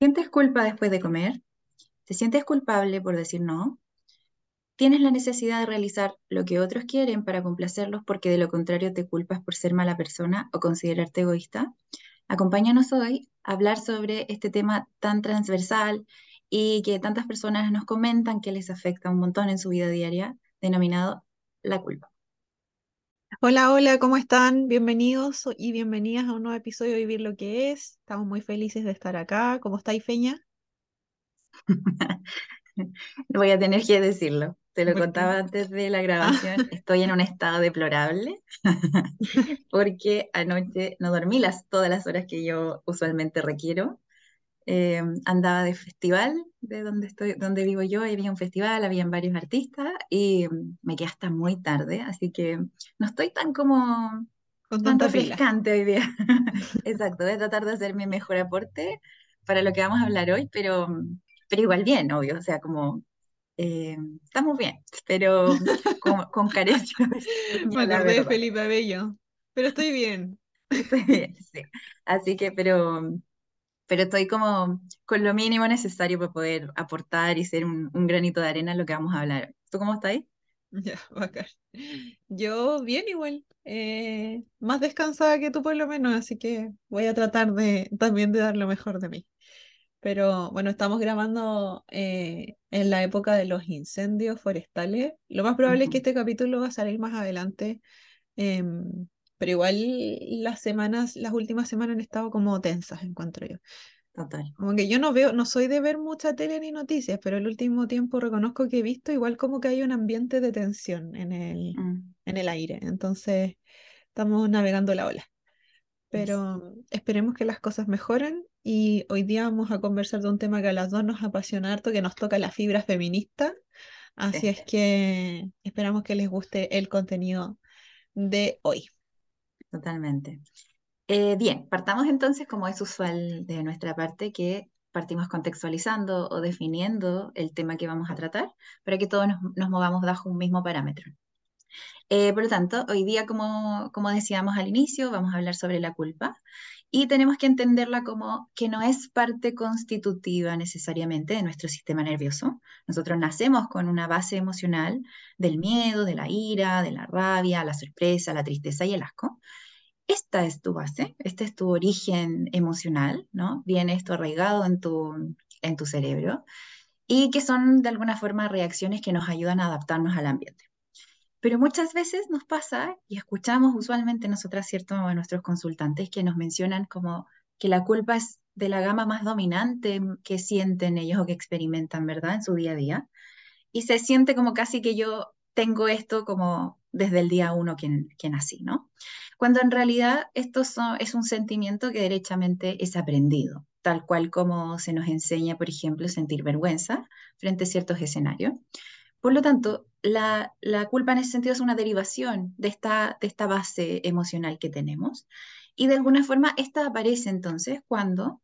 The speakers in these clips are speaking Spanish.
¿Sientes culpa después de comer? ¿Te sientes culpable por decir no? ¿Tienes la necesidad de realizar lo que otros quieren para complacerlos porque de lo contrario te culpas por ser mala persona o considerarte egoísta? Acompáñanos hoy a hablar sobre este tema tan transversal y que tantas personas nos comentan que les afecta un montón en su vida diaria, denominado la culpa. Hola, hola, ¿cómo están? Bienvenidos y bienvenidas a un nuevo episodio de Vivir lo que es. Estamos muy felices de estar acá. ¿Cómo estáis, Feña? Voy a tener que decirlo. Te lo contaba antes de la grabación. Estoy en un estado deplorable porque anoche no dormí las, todas las horas que yo usualmente requiero. Eh, andaba de festival de donde estoy, donde vivo yo, había un festival, habían varios artistas y mm, me quedé hasta muy tarde, así que no estoy tan como con tan refrescante hoy día. Exacto, voy a tratar de hacer mi mejor aporte para lo que vamos a hablar hoy, pero, pero igual bien, obvio, o sea, como eh, estamos bien, pero con, con carencia Me acordé de. Felipe Abello, pero estoy bien. Estoy bien, sí. Así que, pero, pero estoy como con lo mínimo necesario para poder aportar y ser un, un granito de arena en lo que vamos a hablar. ¿Tú cómo estás? Ya, bacán. Yo bien igual, eh, más descansada que tú por lo menos, así que voy a tratar de también de dar lo mejor de mí. Pero bueno, estamos grabando eh, en la época de los incendios forestales. Lo más probable es que este capítulo va a salir más adelante Em, pero igual las semanas, las últimas semanas han estado como tensas, encuentro yo. Total. Como que yo no veo, no soy de ver mucha tele ni noticias, pero el último tiempo reconozco que he visto igual como que hay un ambiente de tensión en el, Mm, en el aire. Entonces estamos navegando la ola. Pero esperemos que las cosas mejoren y hoy día vamos a conversar de un tema que a las dos nos apasiona harto, que nos toca la fibra feminista. Así Sí, es que esperamos que les guste el contenido de hoy. Totalmente. Eh, bien, partamos entonces, como es usual de nuestra parte, que partimos contextualizando o definiendo el tema que vamos a tratar para que todos nos, nos movamos bajo un mismo parámetro. Eh, por lo tanto, hoy día, como, como decíamos al inicio, vamos a hablar sobre la culpa y tenemos que entenderla como que no es parte constitutiva necesariamente de nuestro sistema nervioso. Nosotros nacemos con una base emocional del miedo, de la ira, de la rabia, la sorpresa, la tristeza y el asco. Esta es tu base, este es tu origen emocional, ¿no? Viene esto arraigado en tu, en tu cerebro y que son de alguna forma reacciones que nos ayudan a adaptarnos al ambiente. Pero muchas veces nos pasa y escuchamos usualmente nosotras, ¿cierto?, a nuestros consultantes que nos mencionan como que la culpa es de la gama más dominante que sienten ellos o que experimentan, ¿verdad?, en su día a día. Y se siente como casi que yo tengo esto como desde el día uno que, que nací, ¿no? Cuando en realidad esto es un sentimiento que derechamente es aprendido, tal cual como se nos enseña, por ejemplo, sentir vergüenza frente a ciertos escenarios. Por lo tanto, la, culpa en ese sentido es una derivación de esta, de esta base emocional que tenemos. Y de alguna forma, esta aparece entonces cuando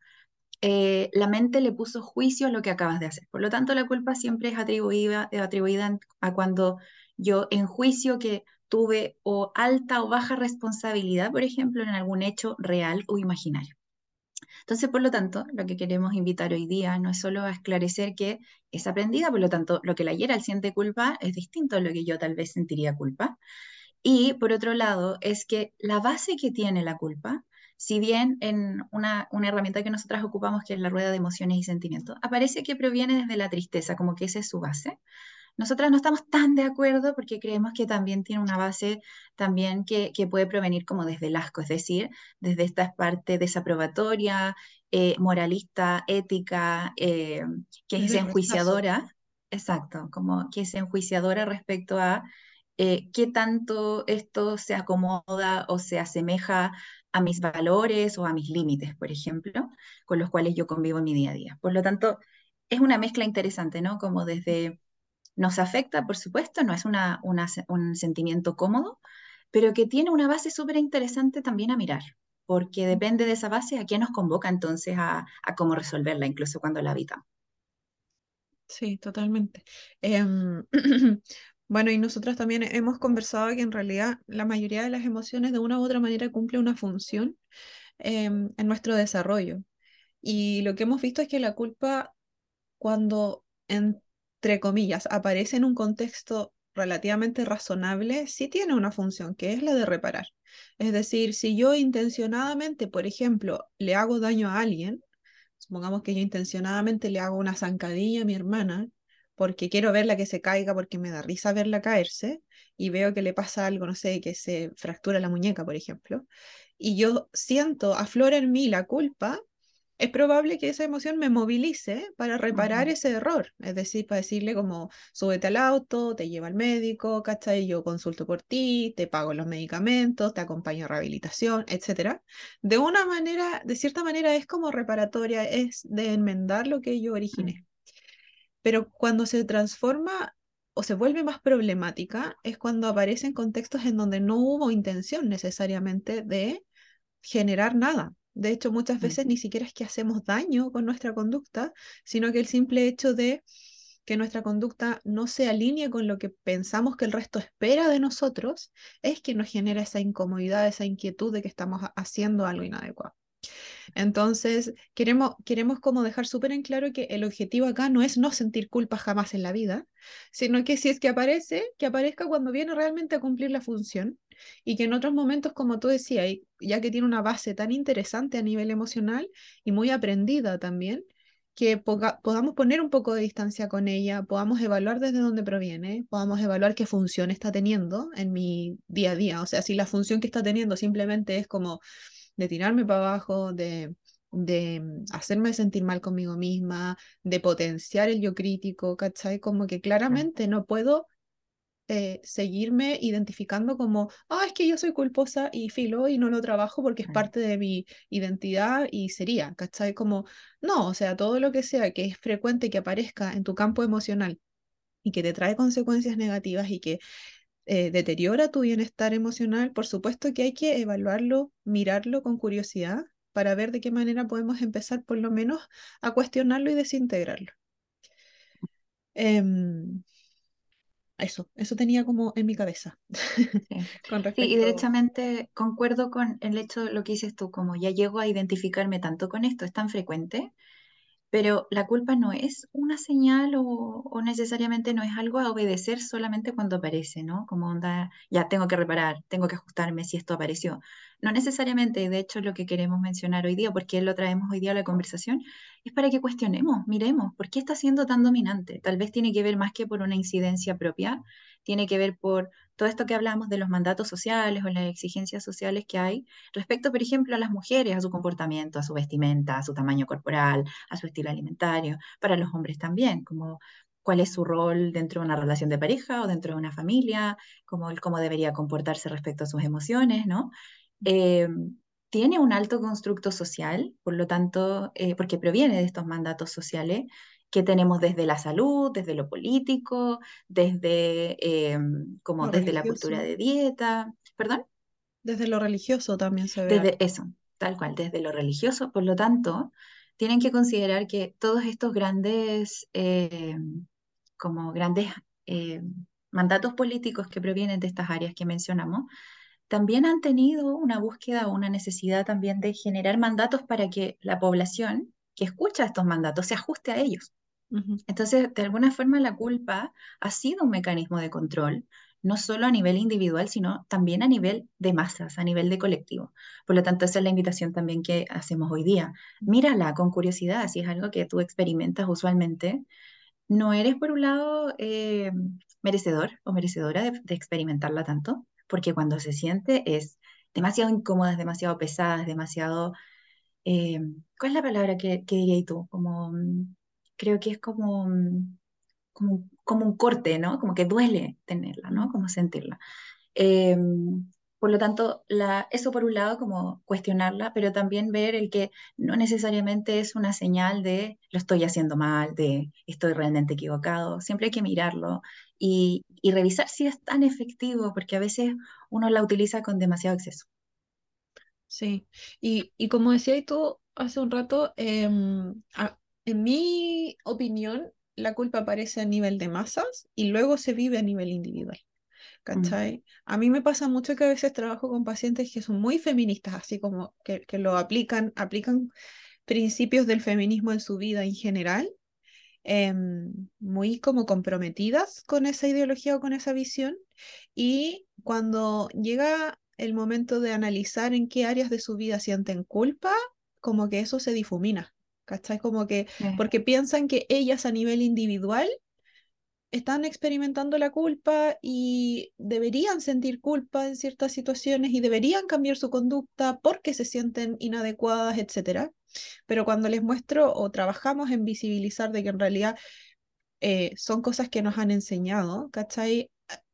eh, la mente le puso juicio a lo que acabas de hacer. Por lo tanto, la culpa siempre es atribuida, eh, atribuida a cuando yo en juicio que tuve o alta o baja responsabilidad, por ejemplo, en algún hecho real o imaginario. Entonces, por lo tanto, lo que queremos invitar hoy día no es solo a esclarecer que es aprendida, por lo tanto, lo que la Gerald siente culpa es distinto a lo que yo tal vez sentiría culpa. Y por otro lado, es que la base que tiene la culpa, si bien en una, una herramienta que nosotras ocupamos, que es la rueda de emociones y sentimientos, aparece que proviene desde la tristeza, como que esa es su base. Nosotras no estamos tan de acuerdo porque creemos que también tiene una base también que, que puede provenir como desde el asco, es decir, desde esta parte desaprobatoria, eh, moralista, ética, eh, que es enjuiciadora, exacto, como que es enjuiciadora respecto a eh, qué tanto esto se acomoda o se asemeja a mis valores o a mis límites, por ejemplo, con los cuales yo convivo en mi día a día. Por lo tanto, es una mezcla interesante, ¿no? Como desde nos afecta, por supuesto, no es un sentimiento cómodo, pero que tiene una base súper interesante también a mirar, porque depende de esa base a qué nos convoca entonces a, a cómo resolverla, incluso cuando la habitamos. Sí, totalmente. Em, bueno, y nosotros también hemos conversado que en realidad la mayoría de las emociones de una u otra manera cumple una función em, en nuestro desarrollo. Y lo que hemos visto es que la culpa, cuando, entre comillas, aparece en un contexto relativamente razonable, sí tiene una función, que es la de reparar. Es decir, si yo intencionadamente, por ejemplo, le hago daño a alguien, supongamos que yo intencionadamente le hago una zancadilla a mi hermana, porque quiero verla que se caiga, porque me da risa verla caerse, y veo que le pasa algo, no sé, que se fractura la muñeca, por ejemplo, y yo siento, aflora en mí la culpa, es probable que esa emoción me movilice para reparar ese error, es decir, para decirle como, súbete al auto, te lleva al médico, ¿cachai? Yo consulto por ti, te pago los medicamentos, te acompaño a rehabilitación, etc. De una manera, de cierta manera es como reparatoria, es de enmendar lo que yo originé. Pero cuando se transforma o se vuelve más problemática es cuando aparecen contextos en donde no hubo intención necesariamente de generar nada. De hecho, muchas veces ni siquiera es que hacemos daño con nuestra conducta, sino que el simple hecho de que nuestra conducta no se alinee con lo que pensamos que el resto espera de nosotros, es que nos genera esa incomodidad, esa inquietud de que estamos haciendo algo inadecuado. Entonces, queremos, queremos como dejar súper en claro que el objetivo acá no es no sentir culpa jamás en la vida, sino que si es que aparece, que aparezca cuando viene realmente a cumplir la función y que en otros momentos, como tú decías, ya que tiene una base tan interesante a nivel emocional y muy aprendida también, que podamos poner un poco de distancia con ella, podamos evaluar desde dónde proviene, podamos evaluar qué función está teniendo en mi día a día. O sea, si la función que está teniendo simplemente es como de tirarme para abajo, de, de hacerme sentir mal conmigo misma, de potenciar el yo crítico, ¿cachai? Como que claramente no puedo eh, seguirme identificando como, ah, es que yo soy culposa y filo y no lo trabajo porque es parte de mi identidad y sería, ¿cachai? Como, no, o sea, todo lo que sea que es frecuente que aparezca en tu campo emocional y que te trae consecuencias negativas y que eh, deteriora tu bienestar emocional, por supuesto que hay que evaluarlo, mirarlo con curiosidad para ver de qué manera podemos empezar por lo menos a cuestionarlo y desintegrarlo. Em, eso, eso tenía como en mi cabeza. con respecto... sí, y derechamente concuerdo con el hecho de lo que dices tú, como ya llego a identificarme tanto con esto, es tan frecuente pero la culpa no es una señal o, necesariamente no es algo a obedecer solamente cuando aparece, ¿no? Como onda, ya tengo que reparar, tengo que ajustarme si esto apareció. No necesariamente, de hecho, lo que queremos mencionar hoy día, porque lo traemos hoy día a la conversación, es para que cuestionemos, miremos, ¿por qué está siendo tan dominante? Tal vez tiene que ver más que por una incidencia propia, tiene que ver por todo esto que hablamos de los mandatos sociales o las exigencias sociales que hay respecto, por ejemplo, a las mujeres, a su comportamiento, a su vestimenta, a su tamaño corporal, a su estilo alimentario, para los hombres también, como cuál es su rol dentro de una relación de pareja o dentro de una familia, cómo, cómo debería comportarse respecto a sus emociones, ¿no? Eh, tiene un alto constructo social, por lo tanto, eh, porque proviene de estos mandatos sociales, que tenemos desde la salud, desde lo político, desde, eh, como desde la cultura de dieta, perdón. Desde lo religioso también se ve. Desde eso, tal cual, desde lo religioso. Por lo tanto, tienen que considerar que todos estos grandes, eh, como grandes eh, mandatos políticos que provienen de estas áreas que mencionamos, también han tenido una búsqueda o una necesidad también de generar mandatos para que la población que escucha estos mandatos se ajuste a ellos. Entonces, de alguna forma, la culpa ha sido un mecanismo de control, no solo a nivel individual, sino también a nivel de masas, a nivel de colectivo. Por lo tanto, esa es la invitación también que hacemos hoy día. Mírala con curiosidad, si es algo que tú experimentas usualmente. No eres, por un lado, eh, merecedor o merecedora de, experimentarla tanto, porque cuando se siente es demasiado incómoda, es demasiado pesada, es demasiado... Eh, ¿Cuál es la palabra que, que dirías tú? Como mm, creo que es como, mm, como, como, un corte, ¿no? Como que duele tenerla, ¿no? Como sentirla. Em, por lo tanto, la, eso por un lado, como cuestionarla, pero también ver el que no necesariamente es una señal de lo estoy haciendo mal, de estoy realmente equivocado. Siempre hay que mirarlo y, y revisar si es tan efectivo, porque a veces uno la utiliza con demasiado exceso. Sí, y, y como decías tú hace un rato, eh, en mi opinión, la culpa aparece a nivel de masas y luego se vive a nivel individual. ¿Cachai? A mí me pasa mucho que a veces trabajo con pacientes que son muy feministas, así como que, que lo aplican, aplican principios del feminismo en su vida en general, em, muy como comprometidas con esa ideología o con esa visión, y cuando llega el momento de analizar en qué áreas de su vida sienten culpa, como que eso se difumina, ¿cachai? Como que, porque piensan que ellas a nivel individual están experimentando la culpa y deberían sentir culpa en ciertas situaciones y deberían cambiar su conducta porque se sienten inadecuadas, etc. Pero cuando les muestro o trabajamos en visibilizar de que en realidad eh, son cosas que nos han enseñado, ¿cachai?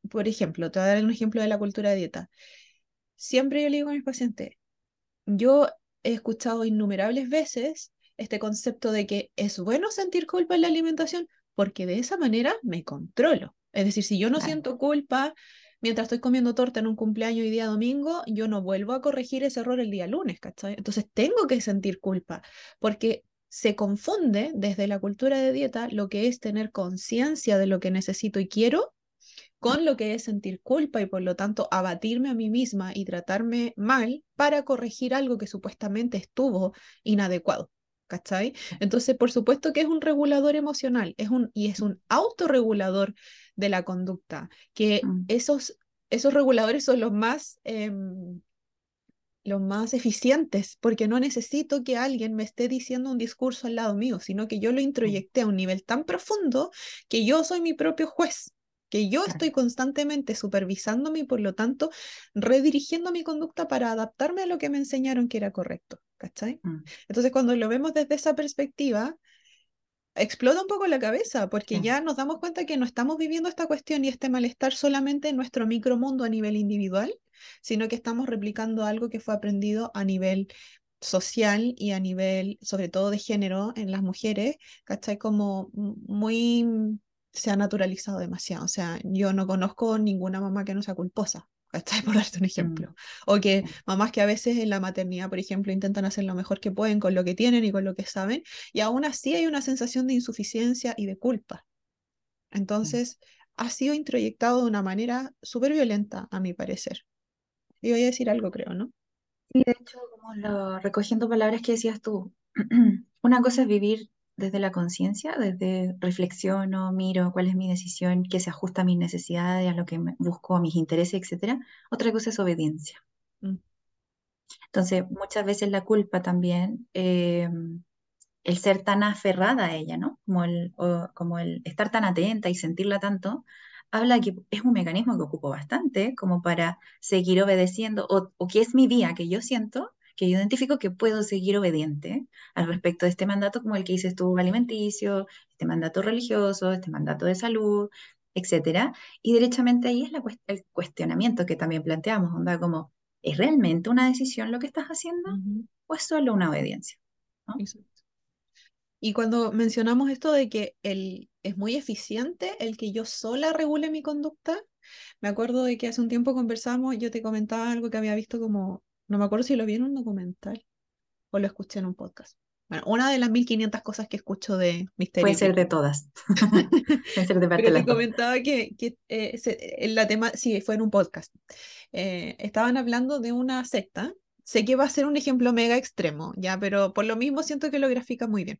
Por ejemplo, te voy a dar un ejemplo de la cultura de dieta. Siempre yo le digo a mis pacientes, yo he escuchado innumerables veces este concepto de que es bueno sentir culpa en la alimentación porque de esa manera me controlo. Es decir, si yo no siento culpa mientras estoy comiendo torta en un cumpleaños y día domingo, yo no vuelvo a corregir ese error el día lunes, ¿cachai? Entonces tengo que sentir culpa, porque se confunde desde la cultura de dieta lo que es tener conciencia de lo que necesito y quiero con lo que es sentir culpa y por lo tanto abatirme a mí misma y tratarme mal para corregir algo que supuestamente estuvo inadecuado. ¿Cachai? Entonces, por supuesto que es un regulador emocional es un, y es un autorregulador de la conducta, que mm. esos, esos reguladores son los más... Em, los más eficientes, porque no necesito que alguien me esté diciendo un discurso al lado mío, sino que yo lo introyecté a un nivel tan profundo que yo soy mi propio juez, que yo estoy constantemente supervisándome y por lo tanto redirigiendo mi conducta para adaptarme a lo que me enseñaron que era correcto. ¿cachai? Mm. Entonces, cuando lo vemos desde esa perspectiva, explota un poco la cabeza, porque ya nos damos cuenta que no estamos viviendo esta cuestión y este malestar solamente en nuestro micromundo a nivel individual, sino que estamos replicando algo que fue aprendido a nivel social y a nivel, sobre todo de género, en las mujeres, ¿cachai? Como muy se ha naturalizado demasiado. O sea, yo no conozco ninguna mamá que no sea culposa, Por darte un ejemplo. Mm. O que mamás que a veces en la maternidad, por ejemplo, intentan hacer lo mejor que pueden con lo que tienen y con lo que saben, y aún así hay una sensación de insuficiencia y de culpa. Entonces, ha sido introyectado de una manera súper violenta, a mi parecer. Y voy a decir algo, creo, ¿no? Sí, de hecho, como lo, recogiendo palabras que decías tú, una cosa es vivir desde la conciencia, desde reflexiono, miro cuál es mi decisión, qué se ajusta a mis necesidades, a lo que busco, a mis intereses, etc. Otra cosa es obediencia. Mm. Entonces, muchas veces la culpa también, eh, el ser tan aferrada a ella, ¿no? Como el, como el estar tan atenta y sentirla tanto, habla que es un mecanismo que ocupo bastante como para seguir obedeciendo o, o que es mi vía que yo siento que yo identifico que puedo seguir obediente al respecto de este mandato, como el que dices tú, alimenticio, este mandato religioso, este mandato de salud, etcétera. Y derechamente ahí es la, el cuestionamiento que también planteamos, onda como, ¿es realmente una decisión lo que estás haciendo o es solo una obediencia? Y cuando mencionamos esto de que el, es muy eficiente el que yo sola regule mi conducta, me acuerdo de que hace un tiempo conversamos, yo te comentaba algo que había visto como no me acuerdo si lo vi en un documental o lo escuché en un podcast. Bueno, una de las 1500 cosas que escucho de Misterio. Puede ser de todas. Puede ser de parte Pero te comentaba que, que eh, en la tema, sí, fue en un podcast. Eh, estaban hablando de una secta. Sé que va a ser un ejemplo mega extremo, ya, pero por lo mismo siento que lo grafica muy bien.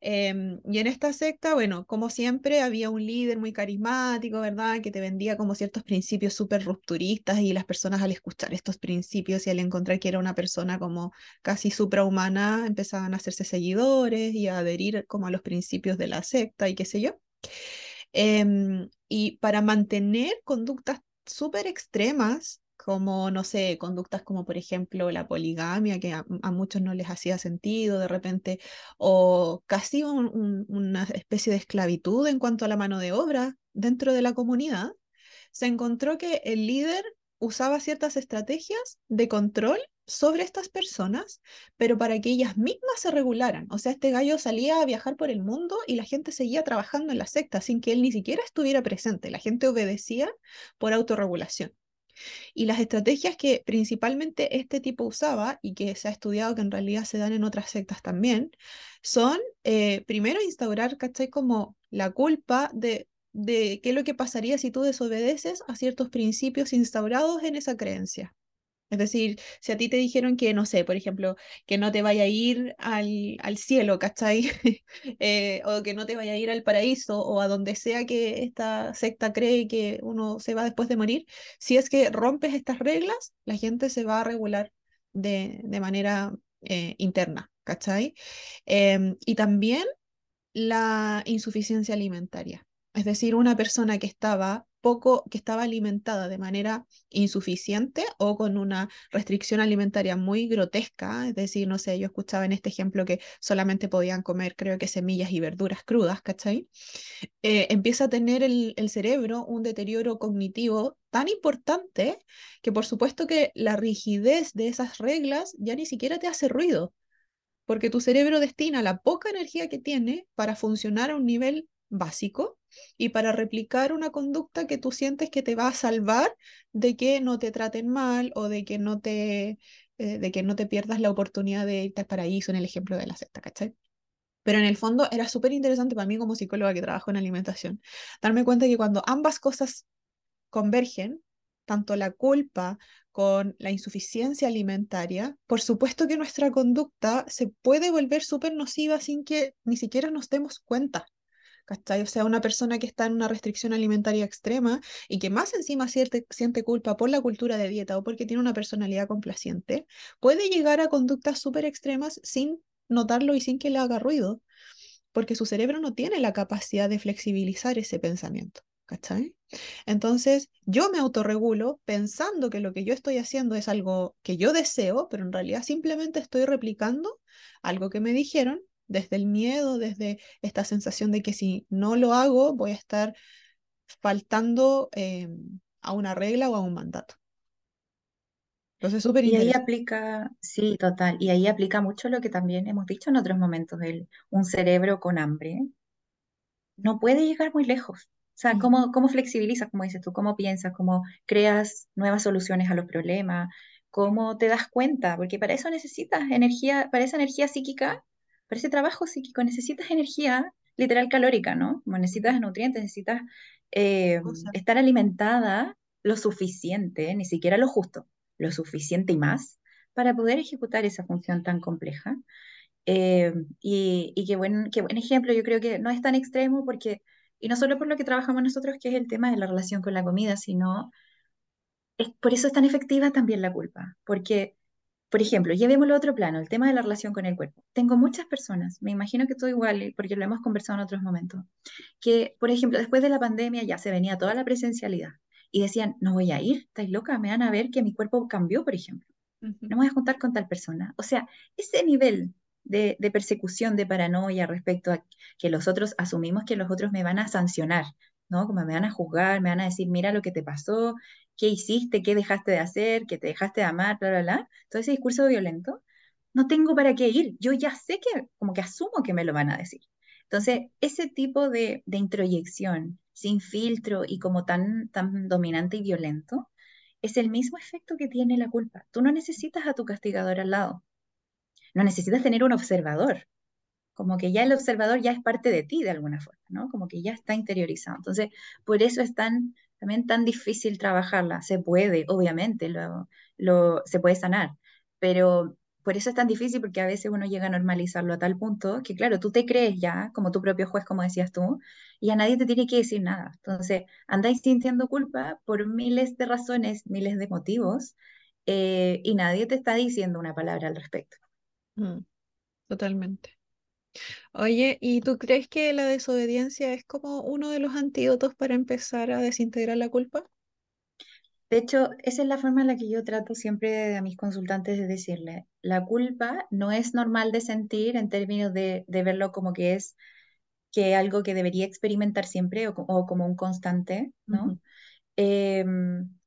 Em, y en esta secta, bueno, como siempre, había un líder muy carismático, ¿verdad? Que te vendía como ciertos principios súper rupturistas y las personas al escuchar estos principios y al encontrar que era una persona como casi suprahumana, empezaban a hacerse seguidores y a adherir como a los principios de la secta y qué sé yo. Em, y para mantener conductas súper extremas, como, no sé, conductas como por ejemplo la poligamia, que a, muchos no les hacía sentido de repente, o casi una especie de esclavitud en cuanto a la mano de obra dentro de la comunidad, se encontró que el líder usaba ciertas estrategias de control sobre estas personas, pero para que ellas mismas se regularan. O sea, este gallo salía a viajar por el mundo y la gente seguía trabajando en la secta sin que él ni siquiera estuviera presente. La gente obedecía por autorregulación. Y las estrategias que principalmente este tipo usaba y que se ha estudiado que en realidad se dan en otras sectas también, son eh, primero instaurar, ¿cachai? Como la culpa de, de qué es lo que pasaría si tú desobedeces a ciertos principios instaurados en esa creencia. Es decir, si a ti te dijeron que, no sé, por ejemplo, que no te vaya a ir al, al cielo, ¿cachai? eh, o que no te vaya a ir al paraíso o a donde sea que esta secta cree que uno se va después de morir, si es que rompes estas reglas, la gente se va a regular de, de manera eh, interna, ¿cachai? Em, y también la insuficiencia alimentaria. Es decir, una persona que estaba poco, que estaba alimentada de manera insuficiente o con una restricción alimentaria muy grotesca, es decir, no sé, yo escuchaba en este ejemplo que solamente podían comer, creo que semillas y verduras crudas, ¿cachai? Eh, empieza a tener el, el cerebro un deterioro cognitivo tan importante que por supuesto que la rigidez de esas reglas ya ni siquiera te hace ruido, porque tu cerebro destina la poca energía que tiene para funcionar a un nivel básico y para replicar una conducta que tú sientes que te va a salvar de que no te traten mal o de que no te, eh, de que no te pierdas la oportunidad de irte al paraíso en el ejemplo de la secta, ¿cachai? Pero en el fondo era súper interesante para mí como psicóloga que trabajo en alimentación, darme cuenta que cuando ambas cosas convergen, tanto la culpa con la insuficiencia alimentaria, por supuesto que nuestra conducta se puede volver súper nociva sin que ni siquiera nos demos cuenta. ¿Cachai? O sea, una persona que está en una restricción alimentaria extrema y que más encima siente, culpa por la cultura de dieta o porque tiene una personalidad complaciente, puede llegar a conductas súper extremas sin notarlo y sin que le haga ruido, porque su cerebro no tiene la capacidad de flexibilizar ese pensamiento. Entonces, yo me autorregulo pensando que lo que yo estoy haciendo es algo que yo deseo, pero en realidad simplemente estoy replicando algo que me dijeron desde el miedo, desde esta sensación de que si no lo hago voy a estar faltando eh, a una regla o a un mandato. Entonces, súper Y ahí aplica, sí, total, y ahí aplica mucho lo que también hemos dicho en otros momentos, el, un cerebro con hambre no puede llegar muy lejos. O sea, ¿cómo, cómo flexibilizas, como dices tú, cómo piensas, cómo creas nuevas soluciones a los problemas, cómo te das cuenta, porque para eso necesitas energía, para esa energía psíquica, para ese trabajo psíquico necesitas energía literal calórica, ¿no? Como necesitas nutrientes, necesitas eh, estar alimentada lo suficiente, ni siquiera lo justo, lo suficiente y más, para poder ejecutar esa función tan compleja. Eh, y, y qué buen, qué buen ejemplo, yo creo que no es tan extremo porque, y no solo por lo que trabajamos nosotros, que es el tema de la relación con la comida, sino es, por eso es tan efectiva también la culpa. Porque, por ejemplo, llevémoslo a otro plano, el tema de la relación con el cuerpo. Tengo muchas personas, me imagino que tú igual, porque lo hemos conversado en otros momentos, que, por ejemplo, después de la pandemia ya se venía toda la presencialidad y decían, no voy a ir, estáis loca, me van a ver que mi cuerpo cambió, por ejemplo no me voy a juntar con tal persona. O sea, ese nivel de, de persecución, de paranoia respecto a que los otros asumimos que los otros me van a sancionar, ¿no? Como me van a juzgar, me van a decir, mira lo que te pasó, qué hiciste, qué dejaste de hacer, que te dejaste de amar, bla, bla, bla. Todo ese discurso violento, no tengo para qué ir. Yo ya sé que, como que asumo que me lo van a decir. Entonces, ese tipo de, de introyección sin filtro y como tan, tan dominante y violento, es el mismo efecto que tiene la culpa. Tú no necesitas a tu castigador al lado, no necesitas tener un observador, como que ya el observador ya es parte de ti de alguna forma, ¿no? Como que ya está interiorizado. Entonces, por eso es tan, también tan difícil trabajarla. Se puede, obviamente, lo, se puede sanar, pero por eso es tan difícil porque a veces uno llega a normalizarlo a tal punto que, claro, tú te crees ya como tu propio juez, como decías tú, y a nadie te tiene que decir nada. Entonces, andáis sintiendo culpa por miles de razones, miles de motivos, eh, y nadie te está diciendo una palabra al respecto. mm, Totalmente. Oye, ¿y tú crees que la desobediencia es como uno de los antídotos para empezar a desintegrar la culpa? De hecho, esa es la forma en la que yo trato siempre a mis consultantes de decirle, la culpa no es normal de sentir en términos de, de verlo como que es que algo que debería experimentar siempre o, co- o como un constante, ¿no? Eh,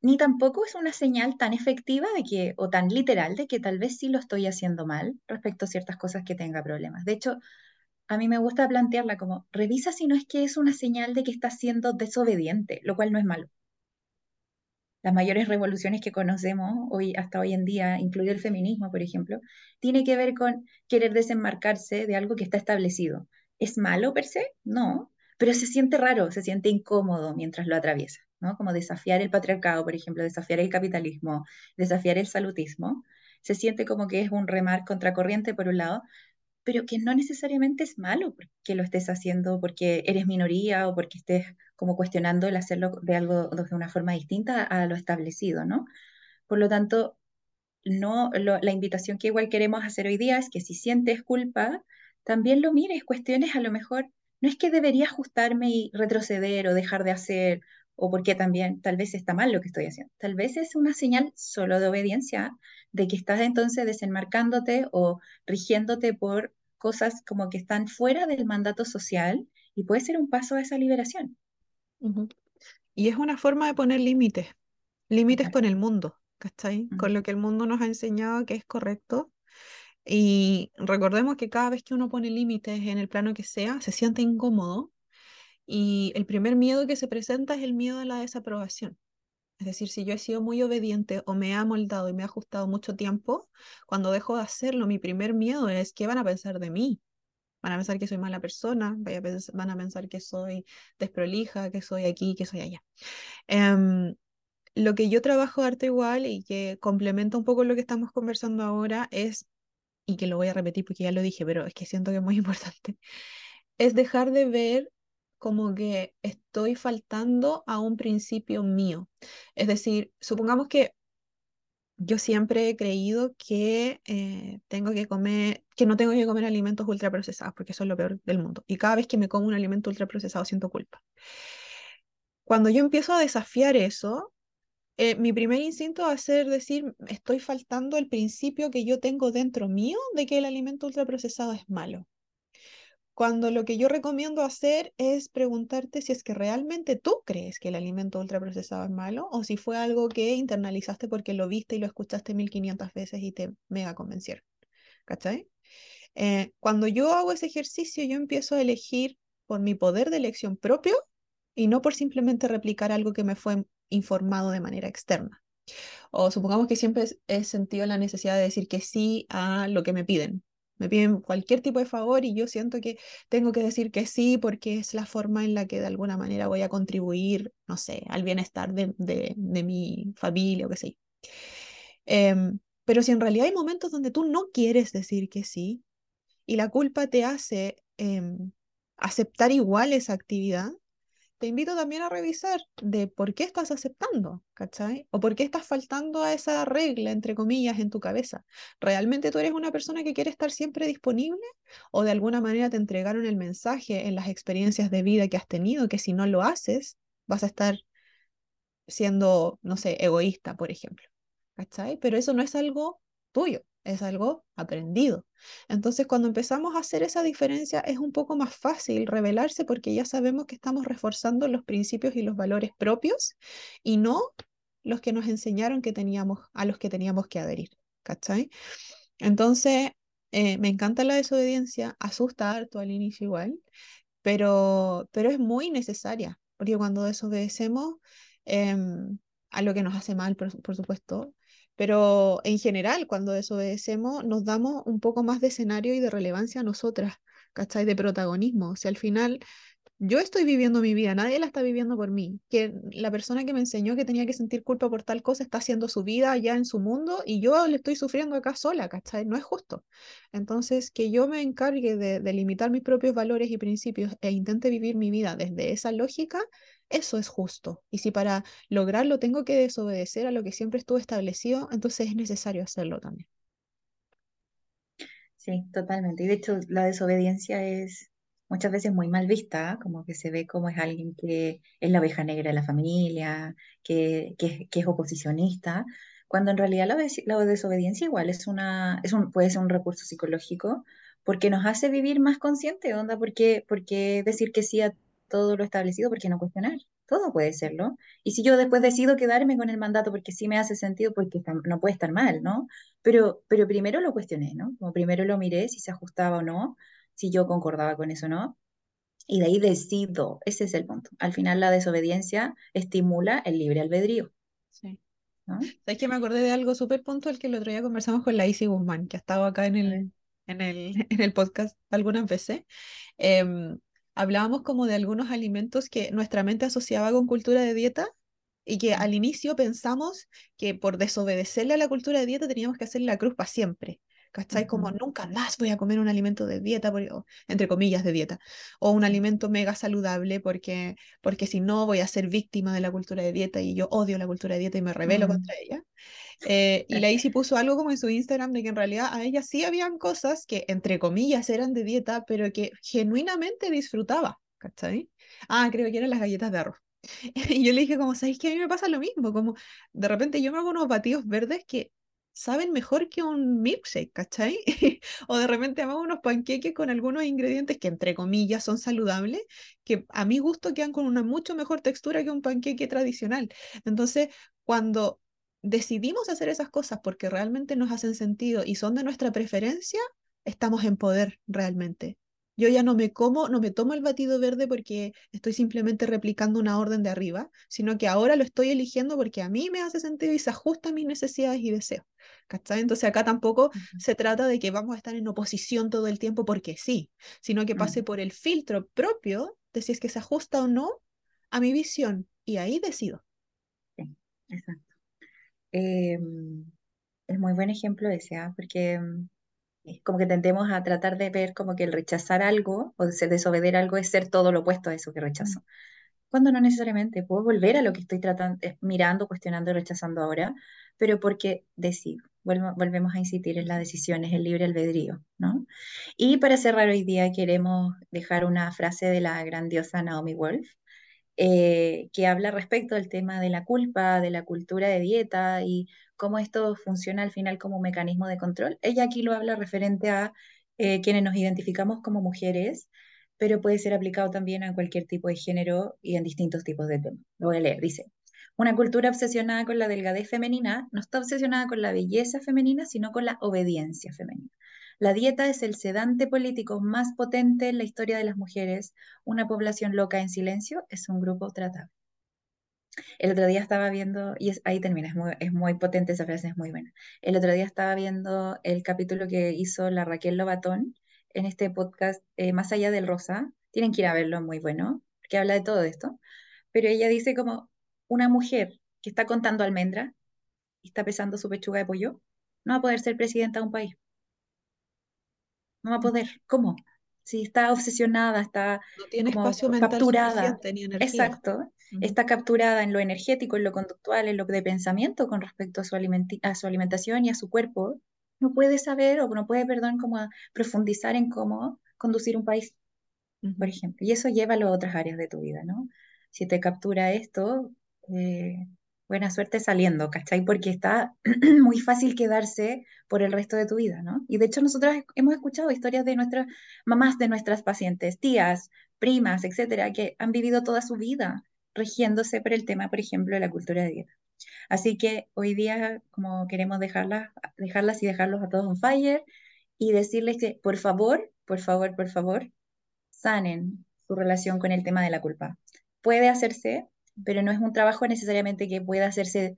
ni tampoco es una señal tan efectiva de que, o tan literal de que tal vez sí lo estoy haciendo mal respecto a ciertas cosas que tenga problemas. De hecho, a mí me gusta plantearla como, revisa si no es que es una señal de que estás siendo desobediente, lo cual no es malo. las mayores revoluciones que conocemos hoy, hasta hoy en día, incluido el feminismo, por ejemplo, tiene que ver con querer desenmarcarse de algo que está establecido. ¿Es malo per se? No, pero se siente raro, se siente incómodo mientras lo atraviesa. ¿No? Como desafiar el patriarcado, por ejemplo, desafiar el capitalismo, desafiar el salutismo, se siente como que es un remar contracorriente por un lado, pero que no necesariamente es malo que lo estés haciendo porque eres minoría o porque estés como cuestionando el hacerlo de algo de una forma distinta a lo establecido, ¿no? Por lo tanto, no, la invitación que igual queremos hacer hoy día es que si sientes culpa, también lo mires, cuestiones a lo mejor, no es que debería ajustarme y retroceder o dejar de hacer, o porque también tal vez está mal lo que estoy haciendo. Tal vez es una señal solo de obediencia, de que estás entonces desenmarcándote o rigiéndote por cosas como que están fuera del mandato social y puede ser un paso a esa liberación. Y es una forma de poner límites, límites con el mundo, ¿cachai? Con lo que el mundo nos ha enseñado que es correcto. Y recordemos que cada vez que uno pone límites en el plano que sea, se siente incómodo. Y el primer miedo que se presenta es el miedo a la desaprobación. Es decir, si yo he sido muy obediente o me he amoldado y me he ajustado mucho tiempo, cuando dejo de hacerlo, mi primer miedo es qué van a pensar de mí. Van a pensar que soy mala persona, van a pensar que soy desprolija, que soy aquí, que soy allá. Em, lo que yo trabajo arte igual y que complementa un poco lo que estamos conversando ahora es, y que lo voy a repetir porque ya lo dije, pero es que siento que es muy importante, es dejar de ver como que estoy faltando a un principio mío. Es decir, supongamos que yo siempre he creído que eh, tengo que comer, que no tengo que comer alimentos ultraprocesados porque eso es lo peor del mundo. Y cada vez que me como un alimento ultraprocesado siento culpa. Cuando yo empiezo a desafiar eso, eh, mi primer instinto va a ser decir, estoy faltando el principio que yo tengo dentro mío de que el alimento ultraprocesado es malo cuando lo que yo recomiendo hacer es preguntarte si es que realmente tú crees que el alimento ultraprocesado es malo o si fue algo que internalizaste porque lo viste y lo escuchaste 1500 veces y te mega convencieron. ¿Cachai? Eh, cuando yo hago ese ejercicio, yo empiezo a elegir por mi poder de elección propio y no por simplemente replicar algo que me fue informado de manera externa. O supongamos que siempre he sentido la necesidad de decir que sí a lo que me piden, me piden cualquier tipo de favor y yo siento que tengo que decir que sí porque es la forma en la que de alguna manera voy a contribuir, no sé, al bienestar de, de, mi familia o qué sé. Em, pero si en realidad hay momentos donde tú no quieres decir que sí y la culpa te hace em, aceptar igual esa actividad, te invito también a revisar de por qué estás aceptando, ¿cachai? O por qué estás faltando a esa regla, entre comillas, en tu cabeza. ¿Realmente tú eres una persona que quiere estar siempre disponible? ¿O de alguna manera te entregaron el mensaje en las experiencias de vida que has tenido que si no lo haces, vas a estar siendo, no sé, egoísta, por ejemplo? ¿Cachai? Pero eso no es algo tuyo es algo aprendido. Entonces, cuando empezamos a hacer esa diferencia, es un poco más fácil revelarse porque ya sabemos que estamos reforzando los principios y los valores propios y no los que nos enseñaron que teníamos, a los que teníamos que adherir. ¿Cachai? Entonces, eh, me encanta la desobediencia, asusta harto al inicio igual, pero, pero es muy necesaria, porque cuando desobedecemos em, a lo que nos hace mal, por supuesto, pero en general, cuando desobedecemos, nos damos un poco más de escenario y de relevancia a nosotras, ¿cachai? De protagonismo. O sea, al final, yo estoy viviendo mi vida, nadie la está viviendo por mí. Que la persona que me enseñó que tenía que sentir culpa por tal cosa está haciendo su vida allá en su mundo y yo le estoy sufriendo acá sola, ¿cachai? No es justo. Entonces, que yo me encargue de, de limitar mis propios valores y principios e intente vivir mi vida desde esa lógica, eso es justo. Y si para lograrlo tengo que desobedecer a lo que siempre estuvo establecido, entonces es necesario hacerlo también. Sí, totalmente. Y de hecho, la desobediencia es muchas veces muy mal vista, como que se ve como es alguien que es la oveja negra de la familia, que, que, es oposicionista, cuando en realidad la, desobediencia igual es una, es un, puede ser un recurso psicológico porque nos hace vivir más consciente, onda, porque, porque decir que sí a todo lo establecido, ¿por qué no cuestionar? Todo puede serlo. Y si yo después decido quedarme con el mandato porque sí me hace sentido, porque no puede estar mal, ¿no? Pero, pero primero lo cuestioné, ¿no? Como primero lo miré si se ajustaba o no, si yo concordaba con eso o no. Y de ahí decido, ese es el punto. Al final la desobediencia estimula el libre albedrío. Sí. ¿no? ¿Sabes que me acordé de algo súper puntual que el otro día conversamos con la Isi Guzmán, que ha estado acá en el, en el, en el podcast algunas veces? Eh, hablábamos como de algunos alimentos que nuestra mente asociaba con cultura de dieta Y que al inicio pensamos que por desobedecerle a la cultura de dieta teníamos que hacer la cruz para siempre. ¿Cachai? Como nunca más voy a comer un alimento de dieta, por- o, entre comillas, de dieta, o un alimento mega saludable porque, porque si no voy a ser víctima de la cultura de dieta y yo odio la cultura de dieta y me rebelo contra ella. Eh, y la Isi puso algo como en su Instagram de que en realidad a ella sí habían cosas que, entre comillas, eran de dieta, pero que genuinamente disfrutaba, ¿cachai? Ah, creo que eran las galletas de arroz. Y yo le dije como, ¿sabéis que a mí me pasa lo mismo? Como de repente yo me hago unos batidos verdes que saben mejor que un milkshake, ¿cachai? O de repente hago unos panqueques con algunos ingredientes que entre comillas son saludables, que a mi gusto quedan con una mucho mejor textura que un panqueque tradicional. Entonces, cuando decidimos hacer esas cosas porque realmente nos hacen sentido y son de nuestra preferencia, estamos en poder realmente. Yo ya no me como, no me tomo el batido verde porque estoy simplemente replicando una orden de arriba, sino que ahora lo estoy eligiendo porque a mí me hace sentido y se ajusta a mis necesidades y deseos. ¿Cachai? Entonces acá tampoco se trata de que vamos a estar en oposición todo el tiempo porque sí, sino que pase Mm. por el filtro propio de si es que se ajusta o no a mi visión y ahí decido. Sí, exacto. Eh, es muy buen ejemplo ese, ¿ah? Porque mm, como que tendemos a tratar de ver como que el rechazar algo o de desobedecer algo es ser todo lo opuesto a eso que Mm, rechazo. Cuando no necesariamente, puedo volver a lo que estoy tratando, eh, mirando, cuestionando y rechazando ahora, pero porque decido. Volvemos a insistir en las decisiones, el libre albedrío, ¿no? Y para cerrar hoy día queremos dejar una frase de la grandiosa Naomi Wolf, eh, que habla respecto del tema de la culpa, de la cultura de dieta y cómo esto funciona al final como mecanismo de control. Ella aquí lo habla referente a eh, quienes nos identificamos como mujeres, pero puede ser aplicado también a cualquier tipo de género y en distintos tipos de temas. Lo voy a leer, dice. Una cultura obsesionada con la delgadez femenina no está obsesionada con la belleza femenina, sino con la obediencia femenina. La dieta es el sedante político más potente en la historia de las mujeres. Una población loca en silencio es un grupo tratable. El otro día estaba viendo, y es, ahí termina, es muy, es muy potente esa frase, es muy buena. El otro día estaba viendo el capítulo que hizo la Raquel Lobatón en este podcast eh, Más allá del rosa. Tienen que ir a verlo, muy bueno, que habla de todo esto. Pero ella dice como una mujer que está contando almendra y está pesando su pechuga de pollo, no va a poder ser presidenta de un país. No va a poder. ¿Cómo? Si está obsesionada, está No tiene como espacio mental capturada. suficiente ni energía. Exacto. Está capturada en lo energético, en lo conductual, en lo de pensamiento con respecto a su, a su alimentación y a su cuerpo. No puede saber o no puede, perdón, como a profundizar en cómo conducir un país, por ejemplo. Y eso llévalo a otras áreas de tu vida, ¿no? Si te captura esto, eh, buena suerte saliendo, ¿cachai? Porque está muy fácil quedarse por el resto de tu vida, ¿no? Y de hecho nosotros hemos escuchado historias de nuestras mamás, de nuestras pacientes, tías, primas, etcétera, que han vivido toda su vida regiéndose por el tema, por ejemplo, de la cultura de dieta. Así que hoy día, como queremos dejarlas, dejarlas y dejarlos a todos on fire y decirles que, por favor, por favor, por favor, sanen su relación con el tema de la culpa. Puede hacerse, pero no es un trabajo necesariamente que pueda hacerse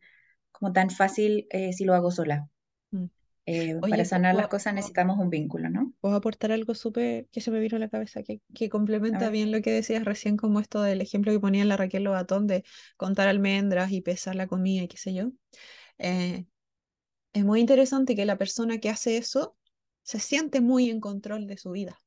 como tan fácil eh, si lo hago sola. mm. Eh, para sanar las ¿puedo, cosas necesitamos un vínculo, ¿no? puedo aportar algo súper que se me vino a la cabeza, que, complementa bien lo que decías recién, como esto del ejemplo que ponía la Raquel Lobatón de contar almendras y pesar la comida y qué sé yo? Eh, es muy interesante que la persona que hace eso se siente muy en control de su vida,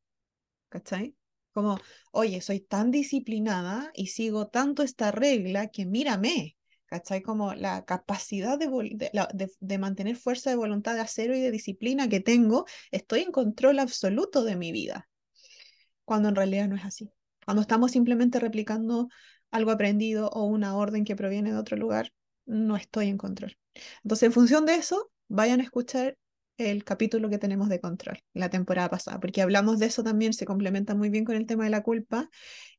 ¿cachai? Como, oye, soy tan disciplinada y sigo tanto esta regla que mírame, ¿cachai? Como la capacidad de, de, de- de mantener fuerza de voluntad de acero y de disciplina que tengo, estoy en control absoluto de mi vida, cuando en realidad no es así. Cuando estamos simplemente replicando algo aprendido o una orden que proviene de otro lugar, no estoy en control. Entonces, en función de eso, vayan a escuchar el capítulo que tenemos de control la temporada pasada, porque hablamos de eso también, se complementa muy bien con el tema de la culpa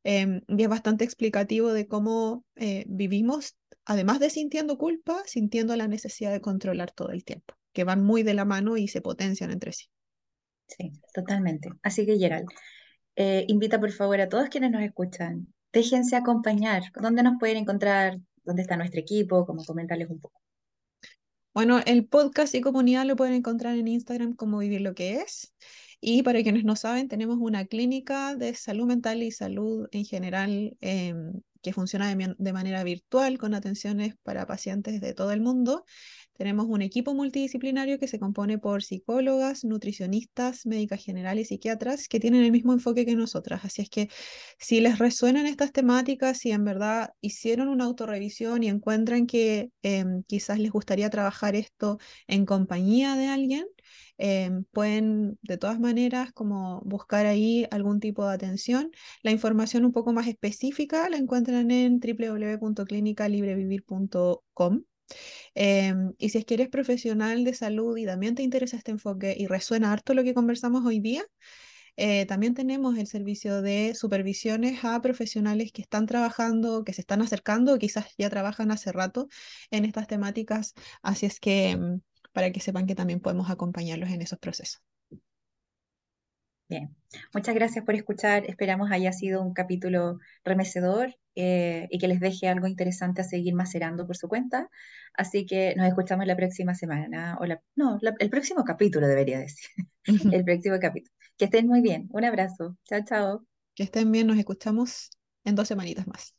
em, y es bastante explicativo de cómo eh, vivimos, además de sintiendo culpa, sintiendo la necesidad de controlar todo el tiempo, que van muy de la mano y se potencian entre sí. Sí, totalmente. Así que Gerald, eh, invita por favor a todos quienes nos escuchan, déjense acompañar. ¿Dónde nos pueden encontrar? ¿Dónde está nuestro equipo? Como comentarles un poco. Bueno, el podcast y comunidad lo pueden encontrar en Instagram como Vivir lo que es. Y para quienes no saben, tenemos una clínica de salud mental y salud en general em, que funciona de, de manera virtual con atenciones para pacientes de todo el mundo. Tenemos un equipo multidisciplinario que se compone por psicólogas, nutricionistas, médicas generales y psiquiatras que tienen el mismo enfoque que nosotras. Así es que si les resuenan estas temáticas, si en verdad hicieron una autorrevisión y encuentran que em, quizás les gustaría trabajar esto en compañía de alguien, em, pueden de todas maneras como buscar ahí algún tipo de atención. La información un poco más específica la encuentran en www.clinicalibrevivir.com Em, y si es que eres profesional de salud y también te interesa este enfoque y resuena harto lo que conversamos hoy día, eh, también tenemos el servicio de supervisiones a profesionales que están trabajando, que se están acercando, quizás ya trabajan hace rato en estas temáticas. Así es que em, para que sepan que también podemos acompañarlos en esos procesos. Bien, muchas gracias por escuchar. Esperamos haya sido un capítulo remecedor eh, y que les deje algo interesante a seguir macerando por su cuenta. Así que nos escuchamos la próxima semana, o no, el próximo capítulo debería decir, el próximo capítulo. Que estén muy bien. Un abrazo. Chao, chao. Que estén bien. Nos escuchamos en dos semanitas más.